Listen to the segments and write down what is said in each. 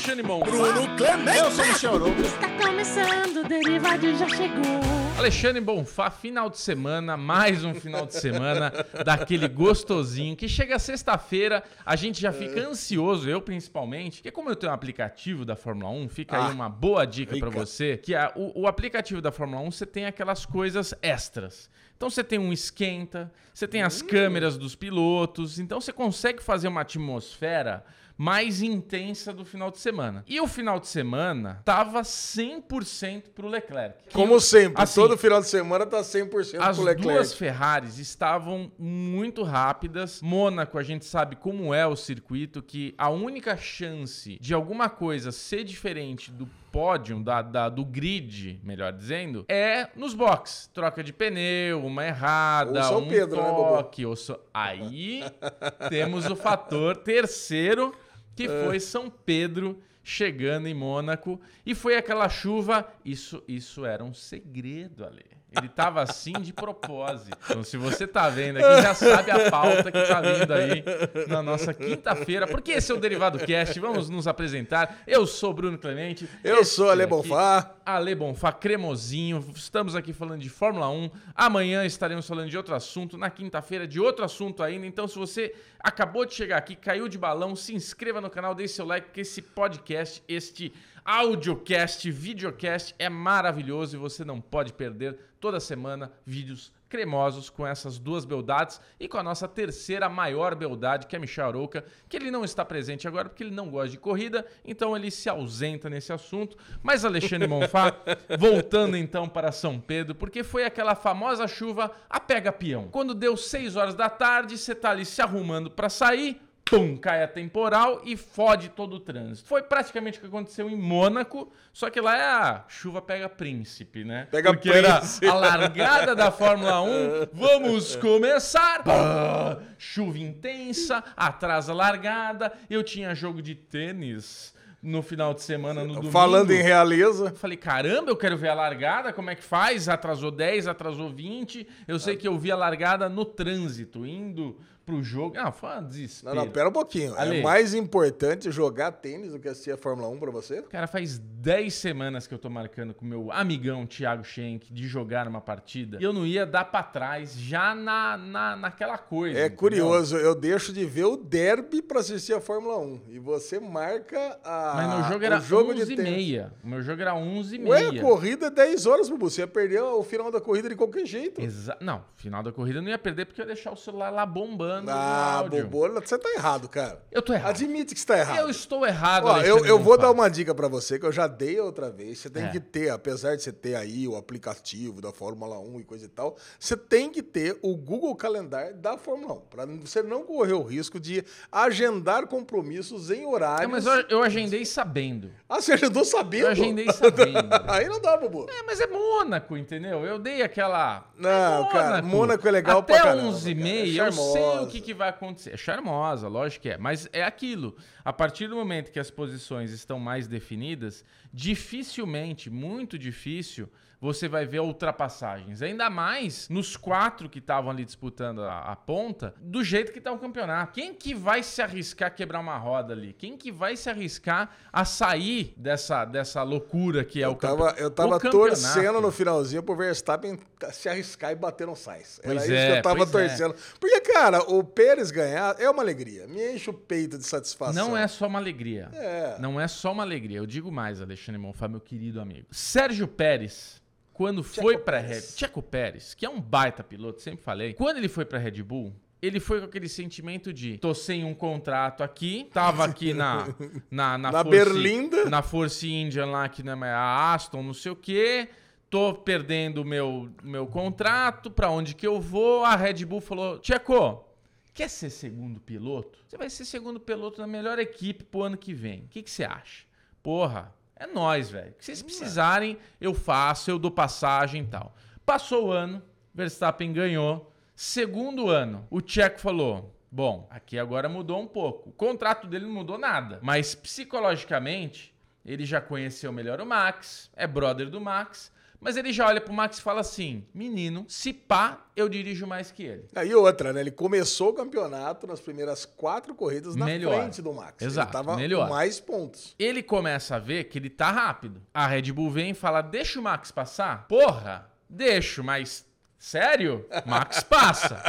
Alexandre Mon. Bruno Clemente. Eu sou o Michel Arouca. Está começando, o Derivado já chegou. Alexandre Bonfá, final de semana, mais um final de semana daquele gostosinho que chega sexta-feira, a gente já fica ansioso, eu principalmente, porque como eu tenho um aplicativo da Fórmula 1, fica aí Ah, uma boa dica pra rica. você, que a- o, o aplicativo da Fórmula 1 você tem aquelas coisas extras. Então você tem um esquenta, você tem as câmeras dos pilotos, então você consegue fazer uma atmosfera mais intensa do final de semana. E o final de semana tava 100% pro Leclerc. Como sempre, assim, todo final de semana tá 100% as pro Leclerc. duas Ferraris estavam muito rápidas. Mônaco, a gente sabe como é o circuito, que a única chance de alguma coisa ser diferente do pódio, da, da- do grid, melhor dizendo, é nos boxes. Troca de pneu, uma errada, Ou São um Pedro, né, toque. ou so- Aí temos o fator terceiro, que É. foi São Pedro chegando em Mônaco e foi aquela chuva. Isso, isso era um segredo, Ale. Ele tava assim de propósito. Então, se você tá vendo aqui, já sabe a pauta que tá vindo aí na nossa quinta-feira. Porque esse é o Derivado Cast. Vamos nos apresentar. Eu sou Bruno Clemente. Eu sou Ale Bonfá. Ale Bonfá, cremosinho. Estamos aqui falando de Fórmula 1. Amanhã estaremos falando de outro assunto. Na quinta-feira, de outro assunto ainda. Então, se você acabou de chegar aqui, caiu de balão, se inscreva no canal, deixe seu like, porque esse podcast, este audiocast, videocast é maravilhoso e você não pode perder toda semana vídeos cremosos com essas duas beldades e com a nossa terceira maior beldade, que é Michel Arouca, que ele não está presente agora porque ele não gosta de corrida, então ele se ausenta nesse assunto. Mas Alexandre Monfá, voltando então para São Pedro, porque foi aquela famosa chuva a pega peão. Quando deu 6 horas da tarde, você tá ali se arrumando para sair, pum, cai a temporal e fode todo o trânsito. Foi praticamente o que aconteceu em Mônaco, só que lá é a chuva pega príncipe, né? Pega Porque era príncipe. a largada da Fórmula 1. Vamos começar! Pá! Chuva intensa, atrasa a largada. Eu tinha jogo de tênis no final de semana, no domingo. Falando em realeza. Falei, caramba, eu quero ver a largada, como é que faz? Atrasou 10, atrasou 20. Eu sei que eu vi a largada no trânsito, indo pro jogo. Ah, foi uma Não, desespero. não, pera um pouquinho. Ale. É mais importante jogar tênis do que assistir a Fórmula 1 pra você? Cara, faz 10 semanas que eu tô marcando com meu amigão Thiago Schenck de jogar uma partida. E eu não ia dar pra trás já na, na, naquela coisa. É entendeu? curioso, eu deixo de ver o derby pra assistir a Fórmula 1. E você marca a, Mas meu jogo o era jogo 11 de e tênis. meia. O meu jogo era 11 e Ué, meia. a corrida é 10 horas, Bubu. Você ia perder o final da corrida de qualquer jeito. Exa não, final da corrida eu não ia perder porque eu ia deixar o celular lá bombando Ah, no áudio. Bobo, você tá errado, cara. Eu tô errado. Admite que você tá errado. Eu estou errado, Ó, eu, eu vou dar uma dica pra você que eu já dei outra vez. Você tem É. que ter, apesar de você ter aí o aplicativo da Fórmula 1 e coisa e tal, você tem que ter o Google Calendar da Fórmula 1, Pra você não correr o risco de agendar compromissos em horários. Não, mas eu, eu agendei sabendo. Ah, você agendou sabendo? Eu agendei sabendo. aí não dá, Bubu. É, mas é Mônaco, entendeu? Eu dei aquela. Não, é cara, Mônaco é legal Até pra caramba, 11 e cara. É meia, eu sei o. que, que vai acontecer. É charmosa, lógico que é. Mas é aquilo. A partir do momento que as posições estão mais definidas, dificilmente, muito difícil, você vai ver ultrapassagens. Ainda mais nos quatro que estavam ali disputando a, a ponta, do jeito que tá o campeonato. Quem que vai se arriscar a quebrar uma roda ali? Quem que vai se arriscar a sair dessa, dessa loucura que é o Eu tava, campeonato? eu tava O campeonato. torcendo no finalzinho pro Verstappen se arriscar e bater no Sainz. Era Pois isso é, que eu tava pois é. torcendo. Porque, cara, o Pérez ganhar é uma alegria. Me enche o peito de satisfação. Não é só uma alegria. É. Não é só uma alegria. Eu digo mais, Alexandre Monfá, meu querido amigo. Sérgio Pérez, quando foi pra Red... Checo Pérez, que é um baita piloto, sempre falei. Quando ele foi pra Red Bull, ele foi com aquele sentimento de tô sem um contrato aqui, tava aqui na na, Na Force- Berlinda. na Force Indian lá que não é a Aston, não sei o quê. Tô perdendo o meu meu contrato, pra onde que eu vou? A Red Bull falou: "Checo, quer ser segundo piloto? Você vai ser segundo piloto na melhor equipe pro ano que vem. O que que você acha?" Porra, é nós, velho. Que vocês precisarem, eu faço, eu dou passagem e tal. Passou o ano, Verstappen ganhou. Segundo ano, o Checo falou: Bom, aqui agora mudou um pouco. O contrato dele não mudou nada. Mas psicologicamente, ele já conheceu melhor o Max, é brother do Max. Mas ele já olha pro Max e fala assim: menino, se pá, eu dirijo mais que ele. Aí outra, né? Ele começou o campeonato nas primeiras quatro corridas na Melhor. frente do Max. Exato, Ele tava melhor. com mais pontos. Ele começa a ver que ele tá rápido. A Red Bull vem e fala: deixa o Max passar? Porra, deixo, mas sério? Max passa.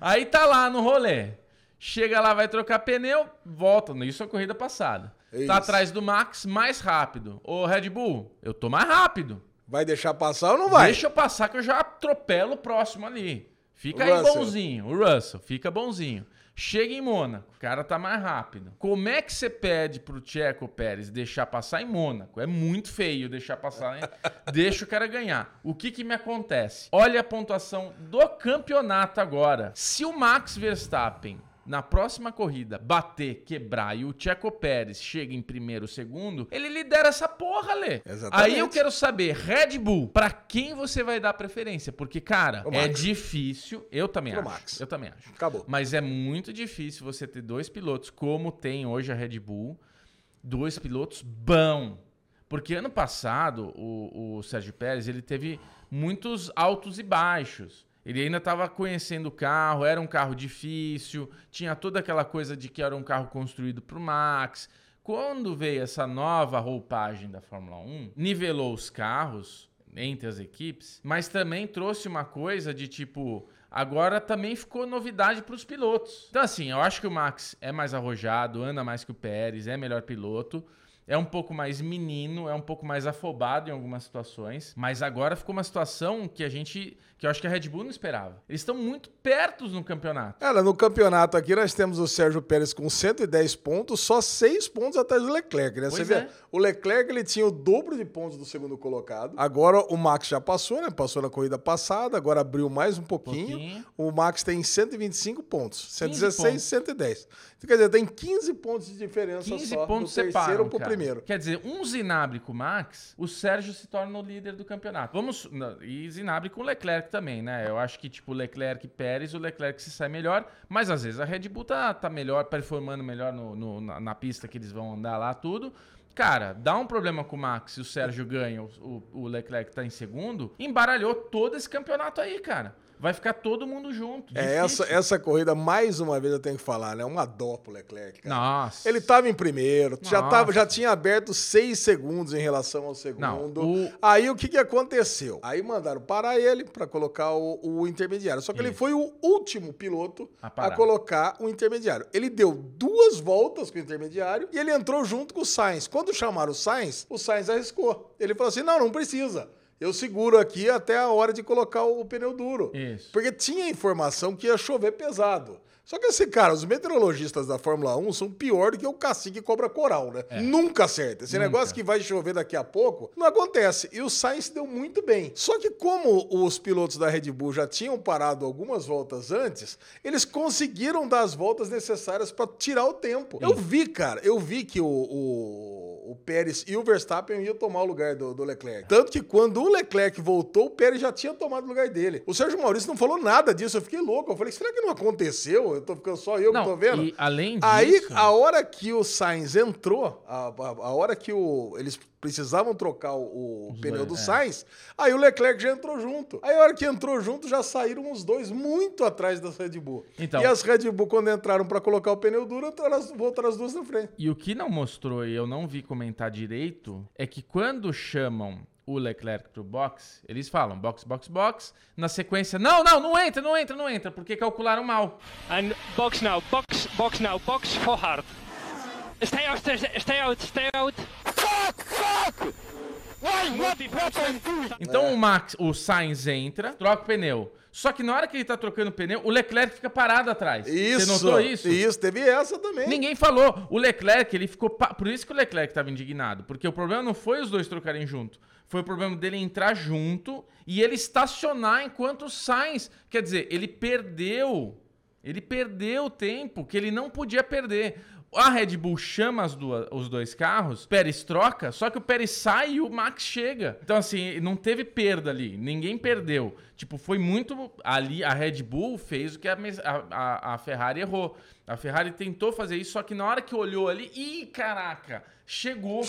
Aí tá lá no rolê. Chega lá, vai trocar pneu, volta. Isso é a corrida passada. Isso. Tá atrás do Max, mais rápido. Ô, Red Bull, eu tô mais rápido. Vai deixar passar ou não vai? Deixa eu passar que eu já atropelo o próximo ali. Fica aí bonzinho. O Russell, fica bonzinho. Chega em Mônaco, o cara tá mais rápido. Como é que você pede pro Checo Pérez deixar passar em Mônaco? É muito feio deixar passar, hein? Deixa o cara ganhar. O que que me acontece? Olha a pontuação do campeonato agora. Se o Max Verstappen na próxima corrida bater, quebrar e o Checo Pérez chega em primeiro segundo, ele lidera essa porra, Lê. Exatamente. Aí eu quero saber, Red Bull, pra quem você vai dar preferência? Porque, cara, é difícil. Eu também Pro acho. Max. Eu também acho. Acabou. Mas é muito difícil você ter dois pilotos, como tem hoje a Red Bull, dois pilotos bom. Porque ano passado, o, o Sérgio Pérez, ele teve muitos altos e baixos. Ele ainda estava conhecendo o carro, era um carro difícil, tinha toda aquela coisa de que era um carro construído para o Max. Quando veio essa nova roupagem da Fórmula 1, nivelou os carros entre as equipes, mas também trouxe uma coisa de tipo, agora também ficou novidade para os pilotos. Então assim, eu acho que o Max é mais arrojado, anda mais que o Pérez, é melhor piloto. É um pouco mais menino, é um pouco mais afobado em algumas situações, mas agora ficou uma situação que a gente, que eu acho que a Red Bull não esperava. Eles estão muito perto no campeonato. Cara, no campeonato aqui nós temos o Sérgio Pérez com 110 pontos, só 6 pontos atrás do Leclerc, né? Você Pois vê, é. o Leclerc ele tinha o dobro de pontos do segundo colocado. Agora o Max já passou, né? Passou na corrida passada, agora abriu mais um pouquinho. Pouquinho. O Max tem 125 pontos, 116 pontos. e 110. Então, quer dizer, tem 15 pontos de diferença 15 só pontos do terceiro separam, pro cara. Primeiro. Quer dizer, um Zinabre com o Max, o Sérgio se torna o líder do campeonato. Vamos. E Zinabre com o Leclerc também, né? Eu acho que, tipo, Leclerc e Pérez, o Leclerc se sai melhor, mas às vezes a Red Bull tá, tá melhor, performando melhor no, no- na, na pista que eles vão andar lá, tudo. Cara, dá um problema com o Max e o Sérgio ganha, o, o Leclerc tá em segundo, embaralhou todo esse campeonato aí, cara. Vai ficar todo mundo junto. É, essa, essa corrida, mais uma vez eu tenho que falar, né? Uma dó pro Leclerc, cara. Nossa. Ele tava em primeiro, já, tava, já tinha aberto seis segundos em relação ao segundo. Não, o- Aí o que, que aconteceu? Aí mandaram parar ele para colocar o, o intermediário. Só que ele Isso. foi o último piloto A a, colocar o intermediário. Ele deu duas voltas com o intermediário e ele entrou junto com o Sainz. Quando chamaram o Sainz, o Sainz arriscou. Ele falou assim: não, não precisa. Eu seguro aqui até a hora de colocar o, o pneu duro. Isso. Porque tinha informação que ia chover pesado. Só que assim, cara, os meteorologistas da Fórmula 1 são pior do que o cacique cobra coral, né? Nunca acerta. Esse É. Nunca. negócio que vai chover daqui a pouco, não acontece. E o Sainz deu muito bem. Só que como os pilotos da Red Bull já tinham parado algumas voltas antes, eles conseguiram dar as voltas necessárias para tirar o tempo. Eu vi, cara, eu vi que o, o, o Pérez e o Verstappen iam tomar o lugar do, do Leclerc. Tanto que quando o Leclerc voltou, o Pérez já tinha tomado o lugar dele. O Sérgio Maurício não falou nada disso. Eu fiquei louco. Eu falei, será que não aconteceu? Eu tô ficando só eu que tô vendo? E além disso. Aí, a hora que o Sainz entrou, a, a, a hora que o, eles precisavam trocar o, o pneu do é. Sainz, aí o Leclerc já entrou junto. Aí a hora que entrou junto, já saíram os dois muito atrás das Red Bull. Então- e as Red Bull, quando entraram para colocar o pneu duro, entraram as, voltaram as duas na frente. E o que não mostrou e eu não vi comentar direito é que quando chamam o Leclerc pro box, eles falam box, box, box. Na sequência, não, não, não entra, não entra, não entra, porque calcularam mal. And box now, box, box now, box for hard. Stay out, stay, stay out, stay out. Então o Max, o Sainz entra, troca o pneu. Só que na hora que ele tá trocando o pneu, o Leclerc fica parado atrás. Isso. Você notou isso? Isso, teve essa também. Ninguém falou. O Leclerc, ele ficou. pa- Por isso que o Leclerc estava indignado. Porque o problema não foi os dois trocarem junto. Foi o problema dele entrar junto e ele estacionar enquanto o Sainz. Quer dizer, ele perdeu. Ele perdeu o tempo que ele não podia perder. A Red Bull chama as duas- os dois carros, Pérez troca, só que o Pérez sai e o Max chega. Então, assim, não teve perda ali. Ninguém perdeu. Tipo, foi muito. Ali, a Red Bull fez o que a- a- a Ferrari errou. A Ferrari tentou fazer isso, só que na hora que olhou ali, ih, caraca, chegou.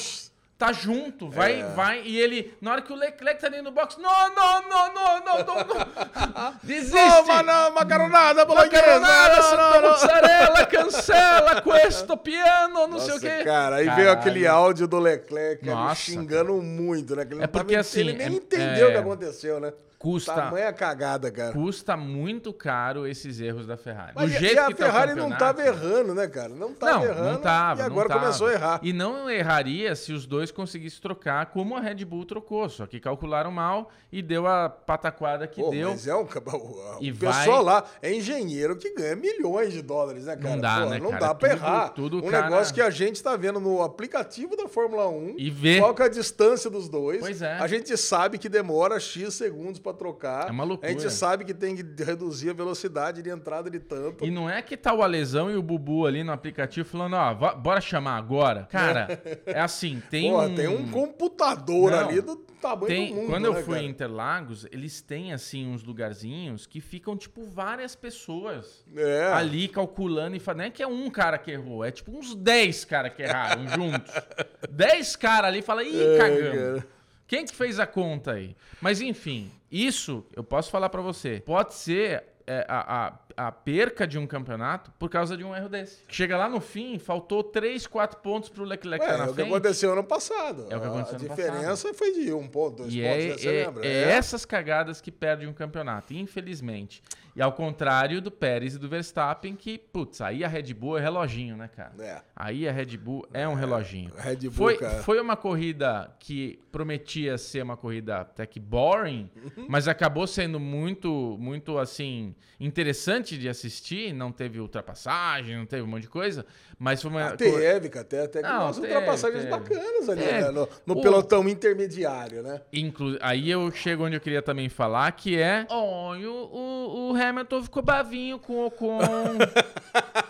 Tá junto, vai, É. vai, e ele, na hora que o Leclerc tá dentro do box, não, não, não, não, não, não, não. desiste. Ô, mano, macaronada, bolonhesa! Macaronada, não, Santa não, não. Mussarela, cancela questo piano, não sei o Nossa, quê. cara, aí veio aquele áudio do Leclerc Nossa, xingando muito, né? Que ele, É não tava- porque, assim, ele nem é- entendeu é- o que aconteceu, né? Custa- Tamanha cagada, cara. Custa muito caro esses erros da Ferrari. Mas Do e- jeito e a que tá o Ferrari não campeonato- tava errando, né, cara? Não tava Não, errando. não tava. E agora não tava. começou a errar. E não erraria se os dois conseguissem trocar como a Red Bull trocou. Só que calcularam mal e deu a pataquada que Pô, deu. Mas é um. O, o E pessoal vai- lá é engenheiro que ganha milhões de dólares, né, cara? dá, Pô, né, não cara? dá pra Tudo- errar. tudo um cara- negócio que a gente tá vendo no aplicativo da Fórmula 1. E vê. Qual é a distância dos dois. Pois é. A gente sabe que demora X segundos pra trocar. É uma loucura. A gente sabe que tem que reduzir a velocidade de entrada de tanto. E não é que tá o Alesão e o Bubu ali no aplicativo falando, ó, va- bora chamar agora. Cara, é assim, tem Porra, um... tem um computador Não, ali do tamanho Tem, do mundo. quando eu né, fui cara? em Interlagos, eles têm assim uns lugarzinhos que ficam tipo várias pessoas É. ali calculando e falando, não é que é um cara que errou, é tipo uns 10 caras que erraram juntos. 10 caras ali fala, ih, É, cagamos. cara. Quem que fez a conta aí? Mas enfim, isso eu posso falar pra você. Pode ser é, a, a, a perca de um campeonato por causa de um erro desse. Chega lá no fim, faltou 3, 4 pontos pro Leclerc Ué, tá na é o que frente. aconteceu ano passado. É o que aconteceu a ano diferença foi de um ponto, dois E pontos, é, né? Você é- lembra? é essas cagadas que perdem um campeonato, infelizmente. E ao contrário do Pérez e do Verstappen, que, putz, aí a Red Bull é reloginho, né, cara? É. Aí a Red Bull é um reloginho. Red Bull, foi, cara. foi uma corrida que prometia ser uma corrida até que boring, Uhum. mas acabou sendo muito, muito, assim, interessante de assistir. Não teve ultrapassagem, não teve um monte de coisa, mas foi uma... Ah, teve, cara, até, até que Não, umas teve, ultrapassagens teve. bacanas ali, Teve. né? No, no O- pelotão intermediário, né? Inclu aí eu chego onde eu queria também falar, que é. Oh, e o, o, o Hamilton ficou bavinho com o Ocon.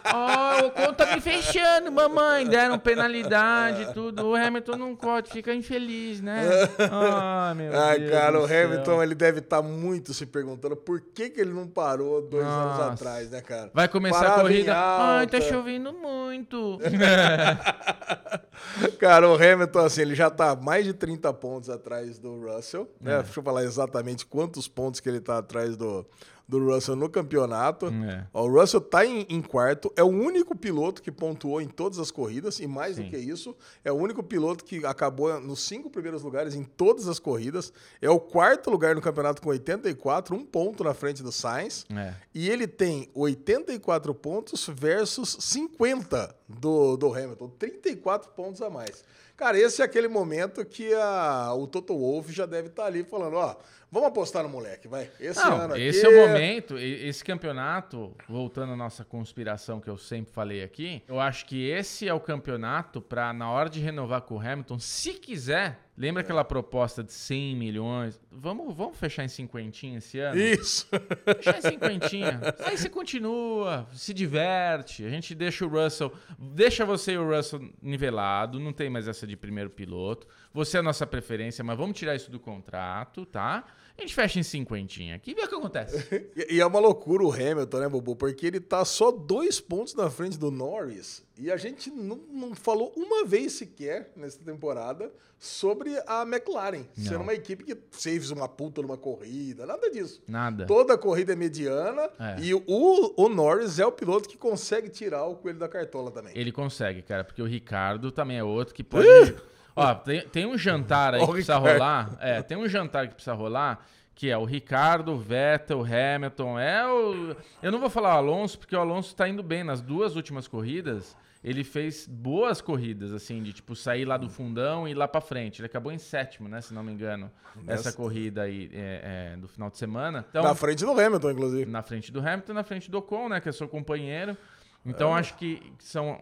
Tá fechando, mamãe. Deram penalidade e tudo. O Hamilton não pode, fica infeliz, né? Ah, meu Ai, Deus. cara, o céu. Hamilton, ele deve estar muito se perguntando por que, que ele não parou dois anos Nossa. atrás, né, cara? Vai começar Parava a corrida. Ai, tá chovendo muito. Cara, o Hamilton, assim, ele já tá mais de 30 pontos atrás do Russell, né? Deixa eu falar exatamente quantos pontos que ele tá atrás do, do Russell no campeonato. É. Ó, O Russell tá em, em quarto, é o único piloto que pontuou em todas as corridas, e mais Sim. do que isso, é o único piloto que acabou nos cinco primeiros lugares em todas as corridas. É o quarto lugar no campeonato com 84, um ponto na frente do Sainz. É. E ele tem 84 pontos versus 50 do, do Hamilton. 34 pontos a mais. Cara, esse é aquele momento que a, o Toto Wolff já deve estar ali falando, ó, vamos apostar no moleque, vai. Esse Não, ano aqui... esse é o momento, e- esse campeonato, voltando à nossa conspiração que eu sempre falei aqui, eu acho que esse é o campeonato para na hora de renovar com o Hamilton, se quiser, lembra aquela proposta de 100 milhões? Vamos, vamos fechar em cinquentinha esse ano? Isso. Fechar em cinquentinha. Aí você continua, se diverte, a gente deixa o Russell, deixa você e o Russell nivelado, não tem mais essa de primeiro piloto. Você é a nossa preferência, mas vamos tirar isso do contrato, tá? A gente fecha em cinquentinha aqui e vê o que acontece. E, é uma loucura o Hamilton, né, Bobo? Porque ele tá só dois pontos na frente do Norris. E a gente não, não falou uma vez sequer nessa temporada sobre a McLaren. Não. Sendo uma equipe que fez uma puta numa corrida, nada disso. Nada. Toda corrida é mediana É. e o, o Norris é o piloto que consegue tirar o coelho da cartola também. Ele consegue, cara, porque o Ricardo também é outro que pode. Ó, tem, tem um jantar aí que precisa rolar. É, tem um jantar que precisa rolar. Que é o Ricardo, o Vettel, o Hamilton. É o. Eu não vou falar o Alonso, porque o Alonso tá indo bem. Nas duas últimas corridas, ele fez boas corridas, assim, de tipo sair lá do fundão e ir lá pra frente. Ele acabou em sétimo, né? Se não me engano, essa corrida aí é, é, do final de semana. Então, Na frente do Hamilton, inclusive. na frente do Hamilton, na frente do Ocon, né, que é seu companheiro. Então acho que são,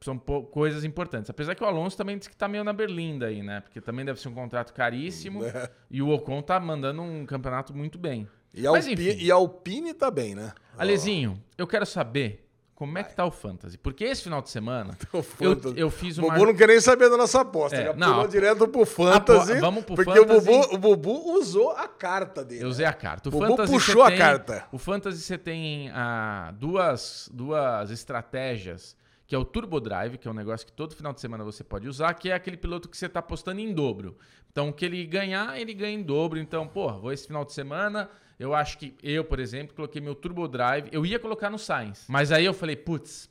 são coisas importantes. Apesar que o Alonso também disse que tá meio na berlinda aí, né? Porque também deve ser um contrato caríssimo. É. E o Ocon tá mandando um campeonato muito bem. E a, Mas Alpi- enfim. e a Alpine tá bem, né? Alezinho, eu quero saber como é que tá o Fantasy. Porque esse final de semana O eu, eu fiz O uma... Bubu não quer nem saber da nossa aposta. É, já não, direto pro Fantasy. Apo- vamos pro porque Fantasy. O, Bubu, o Bubu usou a carta dele. Eu usei a carta. O Bubu puxou a tem- carta. O Fantasy você tem ah, duas, duas estratégias que é o Turbo Drive, que é um negócio que todo final de semana você pode usar, que é aquele piloto que você está apostando em dobro. Então, o que ele ganhar, ele ganha em dobro. Então, pô, vou esse final de semana. Eu acho que eu, por exemplo, coloquei meu Turbo Drive. Eu ia colocar no Sainz. Mas aí eu falei, putz,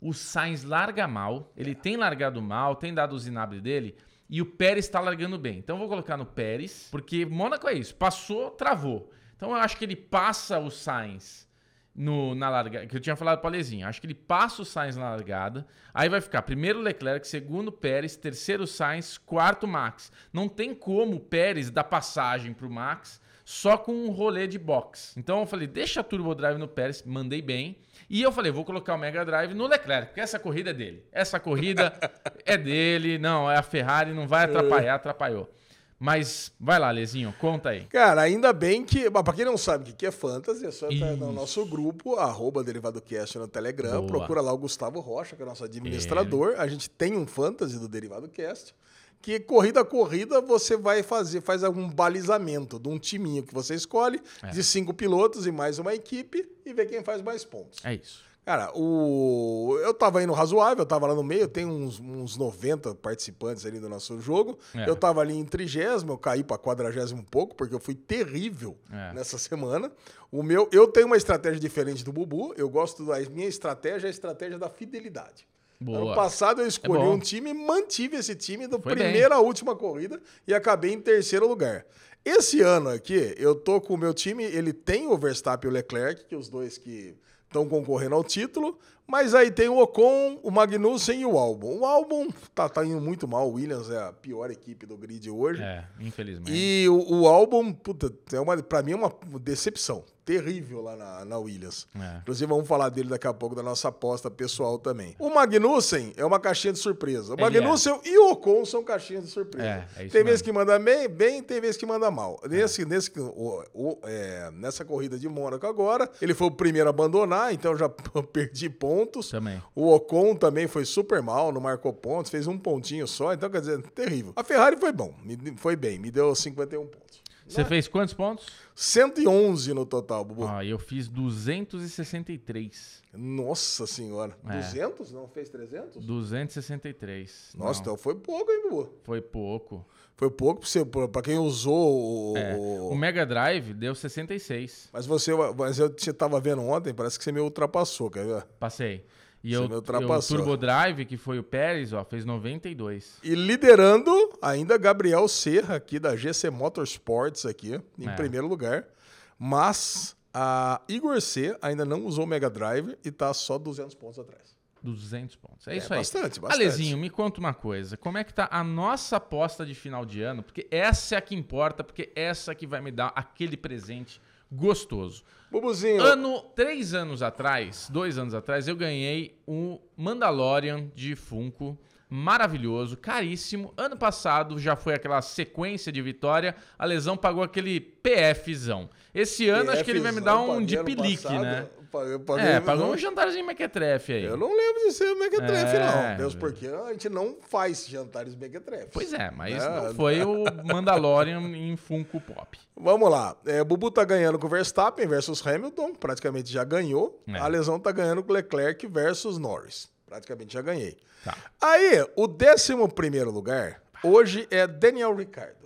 o Sainz larga mal. Ele tem largado mal, tem dado os inabres dele. E o Pérez está largando bem. Então eu vou colocar no Pérez, porque Mônaco é isso. Passou, travou. Então eu acho que ele passa o Sainz no, na largada, que eu tinha falado para Lezinho. Acho que ele passa o Sainz na largada. Aí vai ficar primeiro Leclerc, segundo Pérez, terceiro Sainz, quarto Max. Não tem como o Pérez dar passagem para o Max só com um rolê de box. Então eu falei, deixa a Turbo Drive no Pérez, mandei bem. E eu falei, vou colocar o Mega Drive no Leclerc, porque essa corrida é dele. Essa corrida é dele, não, é a Ferrari, não vai atrapalhar, atrapalhou. Mas vai lá, Lezinho, conta aí. Cara, ainda bem que. Pra quem não sabe o que é fantasy, é só entrar no Isso. nosso grupo, arroba DerivadoCast no Telegram. Boa. Procura lá o Gustavo Rocha, que é nosso administrador. A gente tem um fantasy do Derivado Cast. Que corrida a corrida você vai fazer, faz algum balizamento de um timinho que você escolhe, É. de cinco pilotos e mais uma equipe, e vê quem faz mais pontos. É isso. Cara, o... eu tava indo razoável, eu tava lá no meio, tem uns, uns 90 participantes ali do nosso jogo. É. Eu tava ali em trigésimo, eu caí pra quadragésimo um pouco, porque eu fui terrível É. nessa semana. O meu, eu tenho uma estratégia diferente do Bubu, eu gosto da minha estratégia, é a estratégia da fidelidade. Boa. Ano passado eu escolhi É um time e mantive esse time da primeira à última corrida e acabei em terceiro lugar. Esse ano aqui, eu tô com o meu time, ele tem o Verstappen e o Leclerc, que os dois que estão concorrendo ao título, mas aí tem o Ocon, o Magnussen e o Albon. O Albon tá, tá indo muito mal, o Williams é a pior equipe do grid hoje. É, infelizmente. E o, o álbum, puta, é uma, pra mim é uma decepção. Terrível lá na, na Williams. É. Inclusive, vamos falar dele daqui a pouco, da nossa aposta pessoal também. O Magnussen é uma caixinha de surpresa. O Ele Magnussen e o Ocon são caixinhas de surpresa. É, é tem vezes que manda bem, bem, tem vezes que manda mal. Nesse, nesse, o- o- é, nessa corrida de Mônaco agora, ele foi o primeiro a abandonar, então eu já perdi pontos. Também. O Ocon também foi super mal, não marcou pontos, fez um pontinho só, então quer dizer, terrível. A Ferrari foi bom, foi bem, me deu 51 pontos. Você fez quantos pontos? 111 no total, Bubu. Ah, eu fiz 263. Nossa senhora. É. 200? Não fez 300? 263. Nossa, Não, então foi pouco, hein, Bubu? foi pouco. Foi pouco pra quem usou o... É, o- O Mega Drive deu 66. Mas você, mas eu te tava vendo ontem, parece que você me ultrapassou, quer ver? Passei. E Você eu, me o ultrapassou. Turbo Drive, que foi o Pérez, ó, fez 92. E liderando ainda Gabriel Serra aqui da GC Motorsports aqui, em É. primeiro lugar. Mas a Igor C ainda não usou o Mega Drive e tá só 200 pontos atrás. 200 pontos. É, É, isso aí. bastante, bastante. Alezinho, me conta uma coisa. Como é que tá a nossa aposta de final de ano? Porque essa é a que importa, porque essa que vai me dar aquele presente gostoso. Bubuzinho, Ano, três anos atrás, dois anos atrás, eu ganhei o Mandalorian de Funko. Maravilhoso, caríssimo. Ano passado já foi aquela sequência de vitória. A lesão pagou aquele PFzão. Esse ano acho que ele vai me dar um de pelique, passado, né? paguei- paguei- É, pagou um jantarzinho mequetrefe aí. Eu não lembro de ser Mequetrefe, É, não. Deus, porque a gente não faz jantares Mequetrefe. Pois é, mas É, não foi o Mandalorian em Funko Pop. Vamos lá. É, Bubu tá ganhando com o Verstappen versus Hamilton, praticamente já ganhou. É. A lesão tá ganhando com Leclerc versus Norris. Praticamente já ganhei. Tá. Aí, o 11 primeiro lugar, hoje é Daniel Ricardo.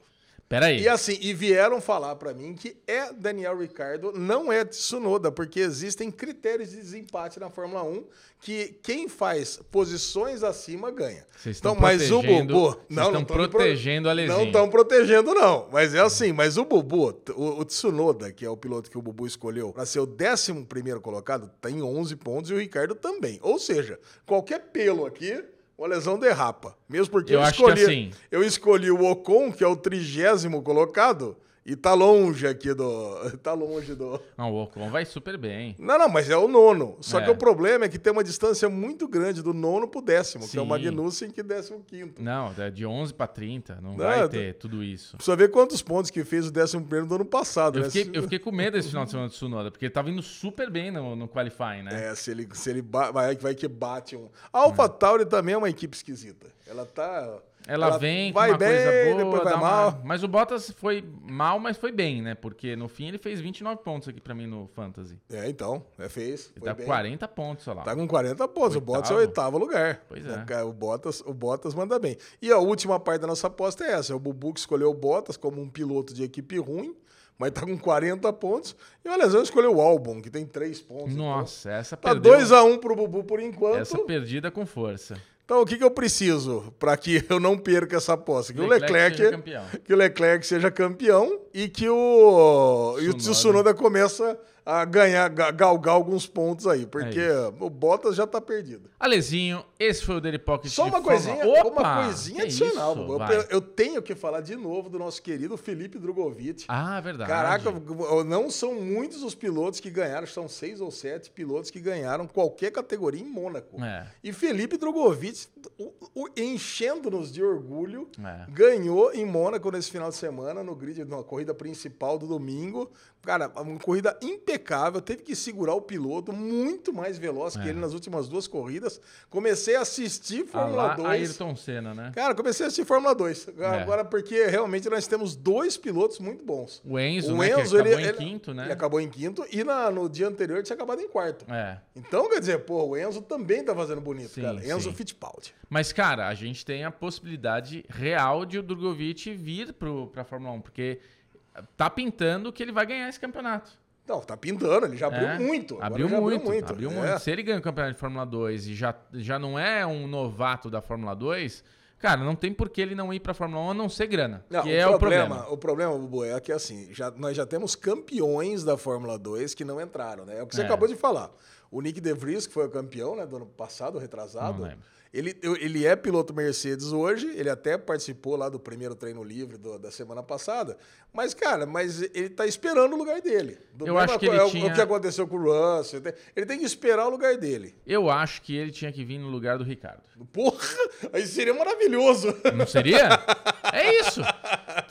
Pera aí. E assim, e vieram falar pra mim que é Daniel Ricardo, não é Tsunoda, porque existem critérios de desempate na Fórmula 1 que quem faz posições acima ganha. Vocês estão Então, mas o Bubu, vocês não, estão não protegendo a Lezinho. Não estão protegendo não, mas é assim, mas o Bubu, o, o Tsunoda, que é o piloto que o Bubu escolheu para ser o 11 primeiro colocado, tem 11 pontos e o Ricardo também. Ou seja, qualquer pelo aqui, uma lesão derrapa. Mesmo porque Eu eu, escolhi, assim- eu escolhi o Ocon, que é o trigésimo colocado, e tá longe aqui do. Tá longe do. Não, o Ocon vai super bem. Não, não, mas é o nono. Só É. que o problema é que tem uma distância muito grande do nono pro décimo, que é o Sim. Magnussen, que é décimo quinto. Não, é de 11 para 30. Não, Não, vai ter tudo isso. Precisa ver quantos pontos que fez o décimo primeiro do ano passado, Eu né? fiquei, eu fiquei com medo desse final de semana do Tsunoda, porque ele tava indo super bem no, no qualifying, né? É, se ele, se ele vai, vai que bate um. A AlphaTauri também é uma equipe esquisita. Ela tá. Ela, vem vai com uma bem, coisa boa, depois vai dá uma- mal. Mas o Bottas foi mal, mas foi bem, né? Porque no fim ele fez 29 pontos aqui pra mim no Fantasy. É, então, é fez. Ele tá com 40 pontos, olha lá. Tá com 40 pontos. O Bottas é o Oitavo. oitavo lugar. Pois O é. O Bottas, o Bottas manda bem. E a última parte da nossa aposta é essa. É o Bubu que escolheu o Bottas como um piloto de equipe ruim, mas tá com 40 pontos. E o Alesão escolheu o Albon, que tem 3 pontos. Nossa, essa Então, tá perdeu. 2x1 pro Bubu por enquanto. Essa perdida com força. Então, o que, que eu preciso para que eu não perca essa aposta? Que Leclerc o Leclerc, seja campeão. que o Leclerc seja campeão e que o e o Tsunoda. Tsunoda começa a ganhar, ga- galgar alguns pontos aí, porque É o Bottas já tá perdido. Alezinho, esse foi o Daily Pocket Só uma coisinha, Opa! uma coisinha que adicional. isso? Eu, eu tenho que falar de novo do nosso querido Felipe Drogovic. Ah, verdade. Caraca, não são muitos os pilotos que ganharam, são seis ou sete pilotos que ganharam qualquer categoria em Mônaco. É. E Felipe Drogovic, enchendo-nos de orgulho, É. ganhou em Mônaco nesse final de semana, no grid, na corrida principal do domingo. Cara, uma corrida impecável, teve que segurar o piloto, muito mais veloz que É. ele nas últimas duas corridas. Comecei a assistir Ah Fórmula lá, 2. Ayrton Senna, né? Cara, comecei a assistir Fórmula 2. É. Agora, porque realmente nós temos dois pilotos muito bons. O Enzo, O né, Enzo, que acabou ele, em ele- quinto, né? Ele acabou em quinto e na- no dia anterior ele tinha acabado em quarto. É. Então, quer dizer, pô, o Enzo também tá fazendo bonito, Sim, cara. Enzo sim. Fittipaldi. Mas, cara, a gente tem a possibilidade real de o Drogovic vir pro, pra Fórmula 1, porque tá pintando que ele vai ganhar esse campeonato. Não, tá pintando, ele já abriu É, muito. agora Abriu já muito, abriu É. muito. Se ele ganha o campeonato de Fórmula 2 e já, já não é um novato da Fórmula 2, cara, não tem por que ele não ir pra Fórmula 1 a não ser grana. Não, que o é o problema, problema. o problema, Bubu, é que assim, já, nós já temos campeões da Fórmula 2 que não entraram, né? É o que você É. acabou de falar. O Nick De Vries, que foi o campeão, né, do ano passado, retrasado. Não lembro. Ele, ele é piloto Mercedes hoje, ele até participou lá do primeiro treino livre do- da semana passada. Mas, cara, mas ele tá esperando o lugar dele. Do Eu acho que ele é o- tinha- o que aconteceu com o Russell. Ele tem- que esperar o lugar dele. Eu acho que ele tinha que vir no lugar do Ricardo. Porra, aí seria maravilhoso. Não seria? É isso.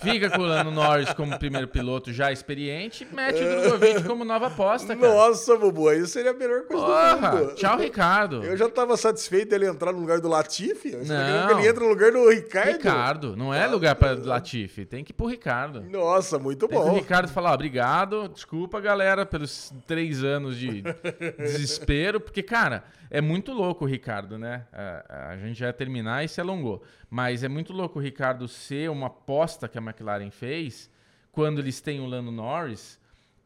Fica com o Lando Norris como primeiro piloto já experiente, mete o Drogovic como nova aposta, cara. Nossa, Bubu, aí seria a melhor coisa do Porra, mundo. tchau, Ricardo. Eu já tava satisfeito dele entrar no lugar do Latifi. Não. ele entra no lugar do Ricardo. Ricardo, não é lugar pra Latifi, tem que ir pro Ricardo. Nossa, muito Tem que o bom. Ricardo falar, obrigado, desculpa, galera, pelos três anos de desespero, porque, cara, é muito louco o Ricardo, né? A, a gente já ia terminar e se alongou. Mas é muito louco o Ricardo ser uma aposta que a McLaren fez quando eles têm o Lando Norris.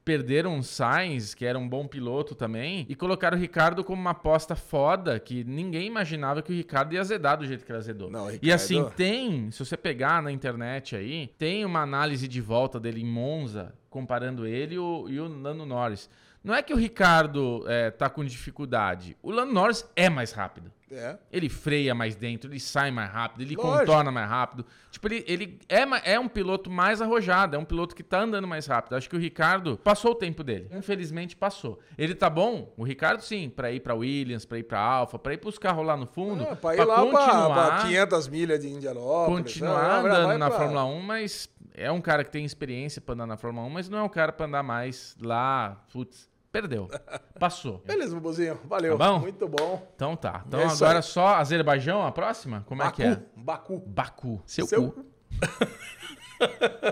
Perderam o Sainz, que era um bom piloto também, e colocaram o Ricardo como uma aposta foda, que ninguém imaginava que o Ricardo ia azedar do jeito que ele azedou. Não, o E Ricardo- assim, tem, se você pegar na internet aí, tem uma análise de volta dele em Monza, comparando ele e o, e o Lando Norris. Não é que o Ricardo é, tá com dificuldade. O Lando Norris é mais rápido. É. Ele freia mais dentro, ele sai mais rápido, ele Lógico. contorna mais rápido. Tipo, ele, ele é, é um piloto mais arrojado, é um piloto que tá andando mais rápido. Acho que o Ricardo passou o tempo dele. Infelizmente passou. Ele tá bom? O Ricardo sim, pra ir pra Williams, pra ir pra Alfa, pra ir pros carros lá no fundo. Ah, pra ir lá pra, continuar- pra 500 milhas de Indianópolis. continuar Ah, vai andando na pra- Fórmula 1, mas é um cara que tem experiência pra andar na Fórmula 1, mas não é um cara pra andar mais lá, putz, perdeu. Passou. Beleza, Bubuzinho. Valeu. Tá bom? Muito bom. Então tá. Então É agora aí. só Azerbaijão a próxima? Como é Baku. que é? Baku. Baku. Seu, Seu cu.